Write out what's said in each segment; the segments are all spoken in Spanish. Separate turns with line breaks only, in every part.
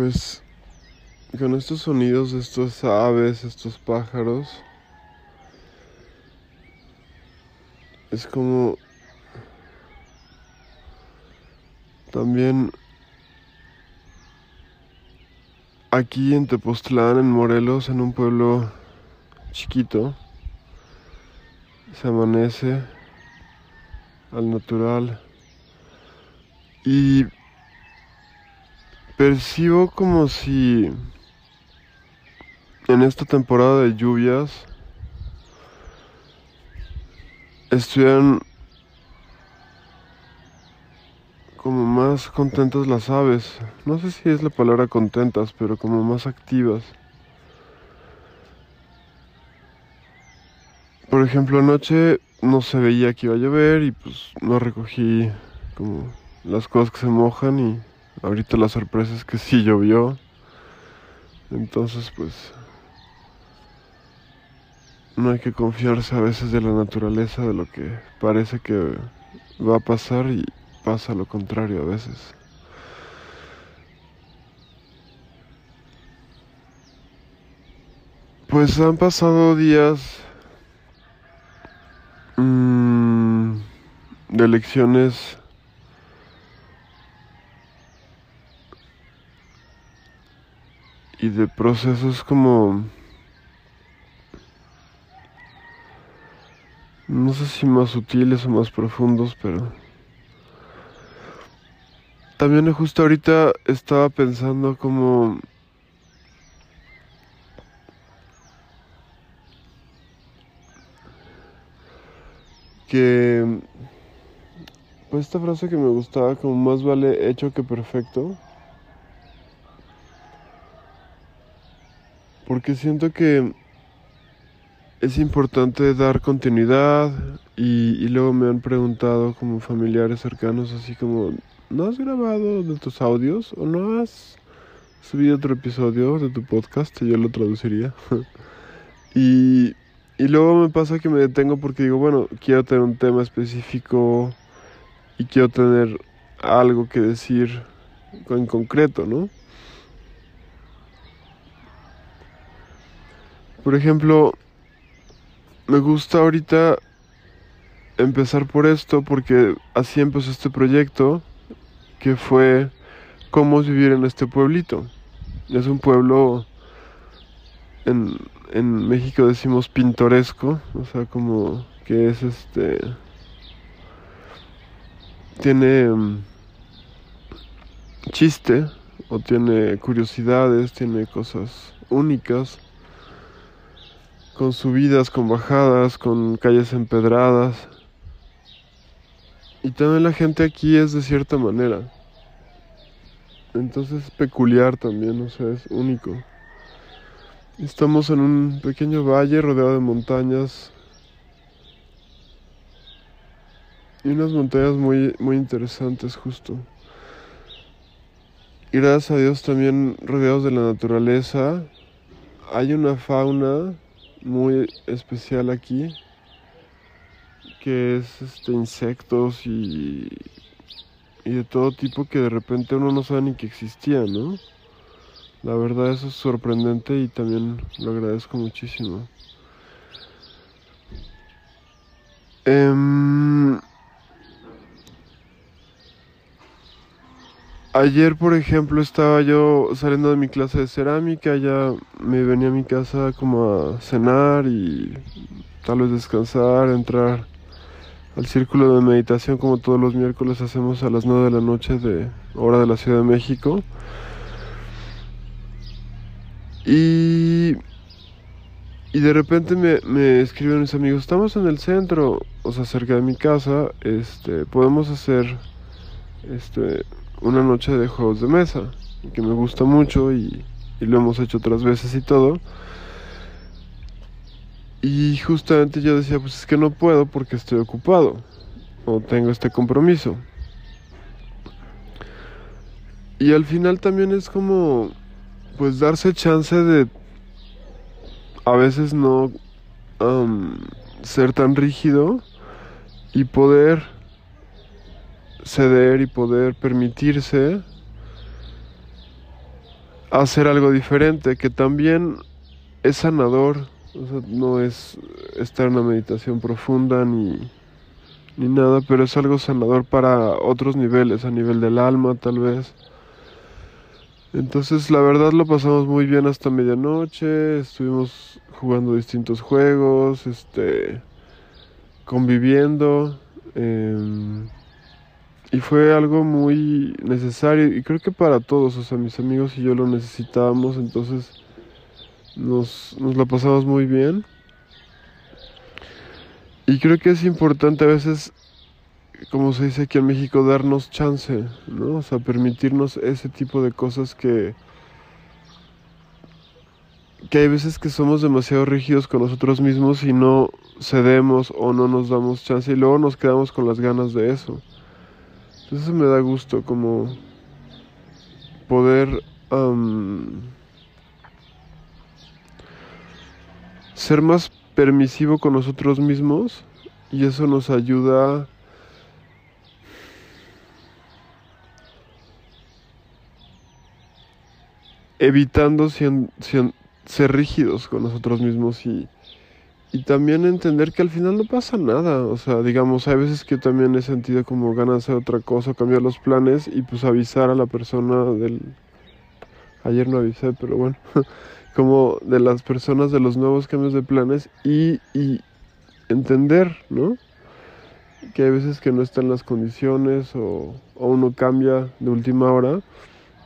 pues con estos sonidos de estos aves, estos pájaros, es como también aquí en Tepoztlán, en Morelos, en un pueblo chiquito, se amanece al natural y percibo como si en esta temporada de lluvias estuvieran como más contentas las aves. No sé si es la palabra contentas, pero como más activas. Por ejemplo, anoche no se veía que iba a llover y pues no recogí como las cosas que se mojan y ahorita la sorpresa es que sí llovió. Entonces pues no hay que confiarse a veces de la naturaleza, de lo que parece que va a pasar y pasa lo contrario a veces. Pues han pasado días mmm, de elecciones y de procesos como no sé si más sutiles o más profundos, pero también justo ahorita estaba pensando como que pues esta frase que me gustaba como más vale hecho que perfecto porque siento que es importante dar continuidad y, luego me han preguntado como familiares cercanos así como, ¿no has grabado de tus audios o no has subido otro episodio de tu podcast? Yo lo traduciría. y, y luego me pasa que me detengo porque digo, bueno, quiero tener un tema específico y quiero tener algo que decir en concreto, ¿no? Por ejemplo, me gusta ahorita empezar por esto porque así empezó este proyecto que fue cómo vivir en este pueblito. Es un pueblo en, en México decimos pintoresco, o sea, como que es este tiene mm, chiste o tiene curiosidades, tiene cosas únicas con subidas, con bajadas, con calles empedradas. Y también la gente aquí es de cierta manera. Entonces es peculiar también, o sea, es único. Estamos en un pequeño valle rodeado de montañas. Y unas montañas muy, muy interesantes justo. Y gracias a Dios también rodeados de la naturaleza. Hay una fauna muy especial aquí que es este insectos y y de todo tipo que de repente uno no sabe ni que existían, ¿no? La verdad eso es sorprendente y también lo agradezco muchísimo. Em, Ayer, por ejemplo, estaba yo saliendo de mi clase de cerámica, ya me venía a mi casa como a cenar y tal vez descansar, entrar al círculo de meditación como todos los miércoles hacemos a las 9 de la noche de hora de la Ciudad de México. Y, y de repente me, me escriben mis amigos, estamos en el centro, o sea, cerca de mi casa, este, podemos hacer este una noche de juegos de mesa, que me gusta mucho y, lo hemos hecho otras veces y todo. Y justamente yo decía, pues es que no puedo porque estoy ocupado o tengo este compromiso. Y al final también es como, pues darse chance de a veces no ser tan rígido y poder ceder y poder permitirse hacer algo diferente, que también es sanador, no es estar en una meditación profunda ni, ni nada, pero es algo sanador para otros niveles, a nivel del alma tal vez. Entonces la verdad lo pasamos muy bien hasta medianoche, estuvimos jugando distintos juegos, este, conviviendo. Em, y fue algo muy necesario y creo que para todos, o sea, mis amigos y yo lo necesitábamos, entonces nos, nos la pasamos muy bien. Y creo que es importante a veces, como se dice aquí en México, darnos chance, ¿no? O sea, permitirnos ese tipo de cosas que, que hay veces que somos demasiado rígidos con nosotros mismos y no cedemos o no nos damos chance y luego nos quedamos con las ganas de eso. Entonces me da gusto como poder ser más permisivo con nosotros mismos y eso nos ayuda evitando ser rígidos con nosotros mismos y y también entender que al final no pasa nada. O sea, digamos, hay veces que también he sentido como ganas de hacer otra cosa, cambiar los planes y pues avisar a la persona del... Ayer no avisé, pero bueno, como de las personas de los nuevos cambios de planes y, y entender, ¿no? Que hay veces que no están las condiciones o, o uno cambia de última hora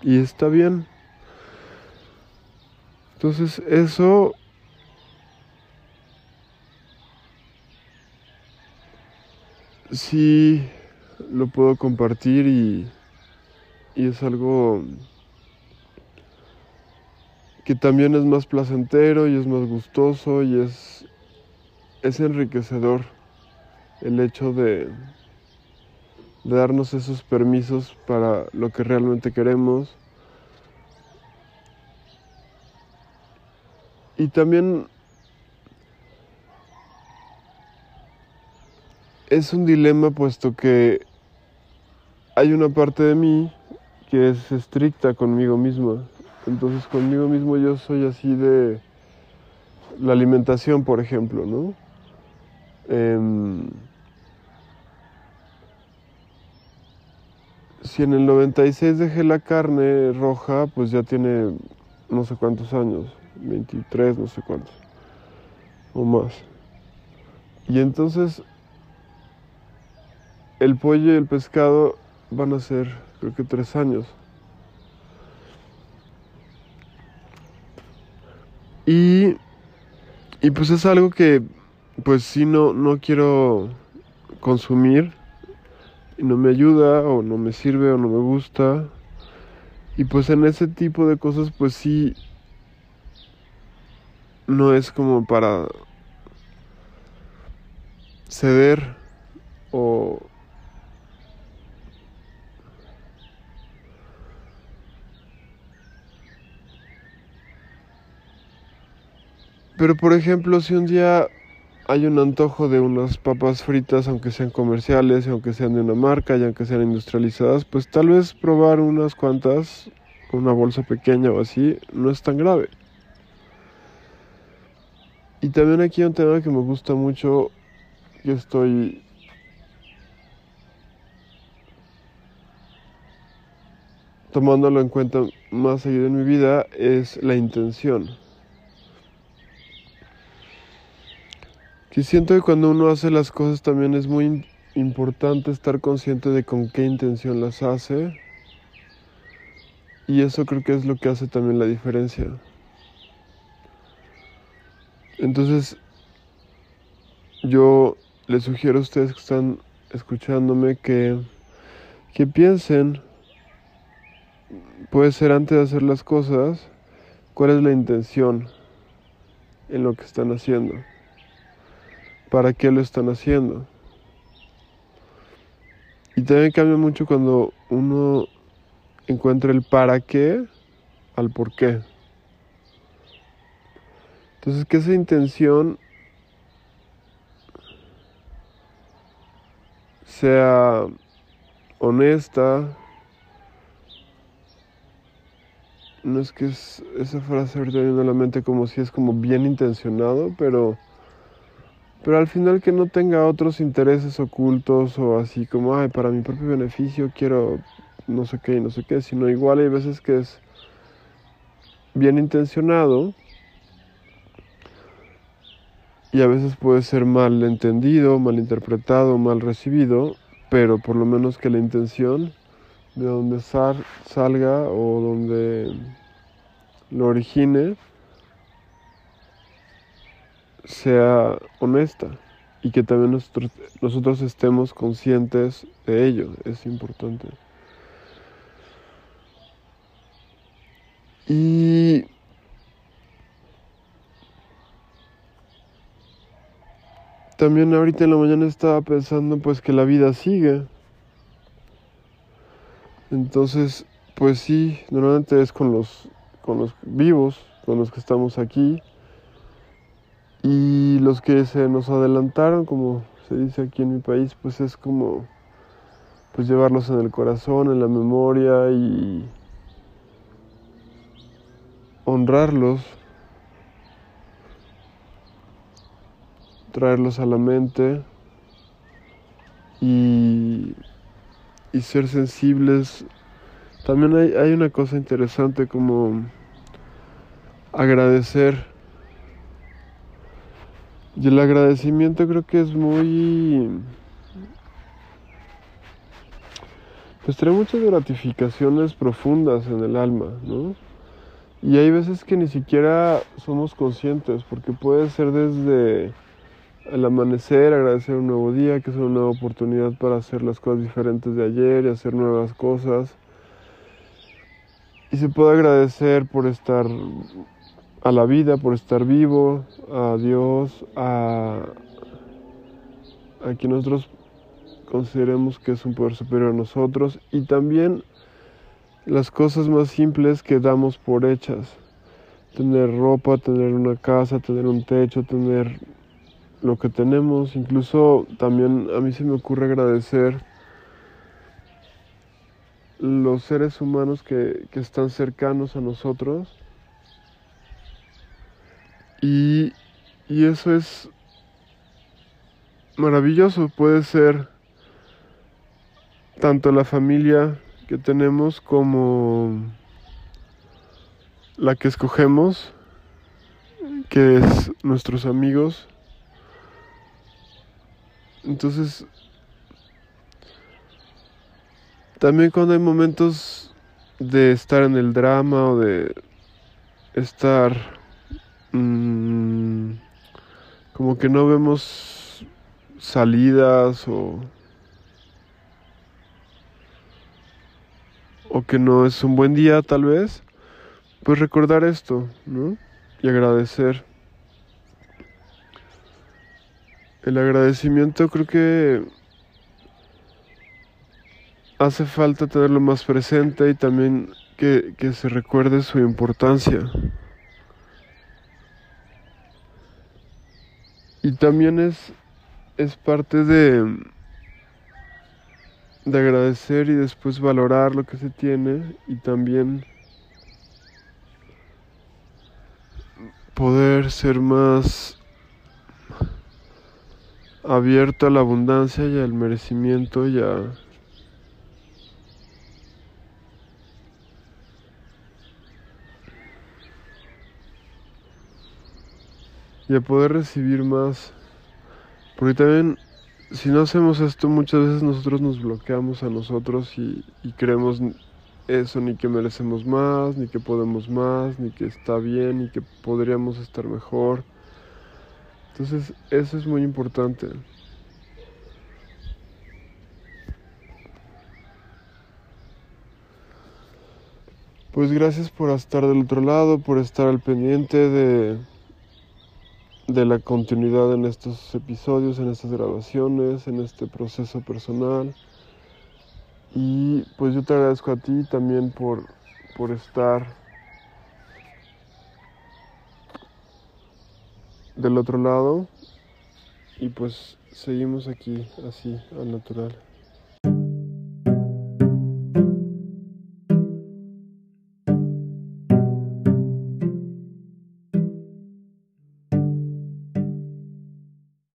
y está bien. Entonces eso sí lo puedo compartir y, y es algo que también es más placentero y es más gustoso y es, es enriquecedor el hecho de, de darnos esos permisos para lo que realmente queremos. Y también es un dilema puesto que hay una parte de mí que es estricta conmigo misma. Entonces conmigo mismo yo soy así de la alimentación, por ejemplo, ¿no? Em, si en el 96 dejé la carne roja, pues ya tiene no sé cuántos años, 23, no sé cuántos, o más. Y entonces el pollo y el pescado van a ser creo que tres años. Y, y pues es algo que pues si no, no quiero consumir y no me ayuda o no me sirve o no me gusta. Y pues en ese tipo de cosas pues sí no es como para ceder o Pero por ejemplo, si un día hay un antojo de unas papas fritas, aunque sean comerciales, aunque sean de una marca y aunque sean industrializadas, pues tal vez probar unas cuantas, una bolsa pequeña o así, no es tan grave. Y también aquí hay un tema que me gusta mucho, que estoy tomándolo en cuenta más seguido en mi vida, es la intención. Siento que cuando uno hace las cosas también es muy importante estar consciente de con qué intención las hace. Y eso creo que es lo que hace también la diferencia. Entonces, yo les sugiero a ustedes que están escuchándome que, que piensen, puede ser antes de hacer las cosas, cuál es la intención en lo que están haciendo para qué lo están haciendo. Y también cambia mucho cuando uno encuentra el para qué al por qué. Entonces que esa intención sea honesta no es que es, esa frase ahorita viene a la mente como si es como bien intencionado, pero, pero al final que no tenga otros intereses ocultos o así como, ay, para mi propio beneficio quiero no sé qué y no sé qué, sino igual hay veces que es bien intencionado y a veces puede ser mal entendido, mal interpretado, mal recibido, pero por lo menos que la intención de donde salga o donde lo origine sea honesta y que también nosotros, estemos conscientes de ello, es importante. Y también ahorita en la mañana estaba pensando pues que la vida sigue. Entonces, pues sí, normalmente es con los, con los vivos, con los que estamos aquí. Y los que se nos adelantaron, como se dice aquí en mi país, pues es como pues llevarlos en el corazón, en la memoria y honrarlos, traerlos a la mente y, y ser sensibles. También hay, hay una cosa interesante como agradecer. Y el agradecimiento creo que es muy... Pues trae muchas gratificaciones profundas en el alma, ¿no? Y hay veces que ni siquiera somos conscientes, porque puede ser desde el amanecer, agradecer un nuevo día, que es una nueva oportunidad para hacer las cosas diferentes de ayer y hacer nuevas cosas. Y se puede agradecer por estar a la vida, por estar vivo, a Dios, a, a quien nosotros consideremos que es un poder superior a nosotros y también las cosas más simples que damos por hechas. Tener ropa, tener una casa, tener un techo, tener lo que tenemos. Incluso también a mí se me ocurre agradecer los seres humanos que, que están cercanos a nosotros. Y, y eso es maravilloso. Puede ser tanto la familia que tenemos como la que escogemos, que es nuestros amigos. Entonces, también cuando hay momentos de estar en el drama o de estar mmm, como que no vemos salidas o o que no es un buen día tal vez, pues recordar esto, ¿no? Y agradecer. El agradecimiento creo que hace falta tenerlo más presente y también que, que se recuerde su importancia. Y también es, es parte de, de agradecer y después valorar lo que se tiene y también poder ser más abierto a la abundancia y al merecimiento y a y a poder recibir más porque también si no hacemos esto, muchas veces nosotros nos bloqueamos a nosotros y, creemos eso, ni que merecemos más, ni que podemos más, ni que está bien, ni que podríamos estar mejor. Entonces, eso es muy importante. Pues gracias por estar del otro lado, por estar al pendiente de de la continuidad en estos episodios, en estas grabaciones, en este proceso personal. Y pues yo te agradezco a ti también por, por estar del otro lado y pues seguimos aquí así al natural.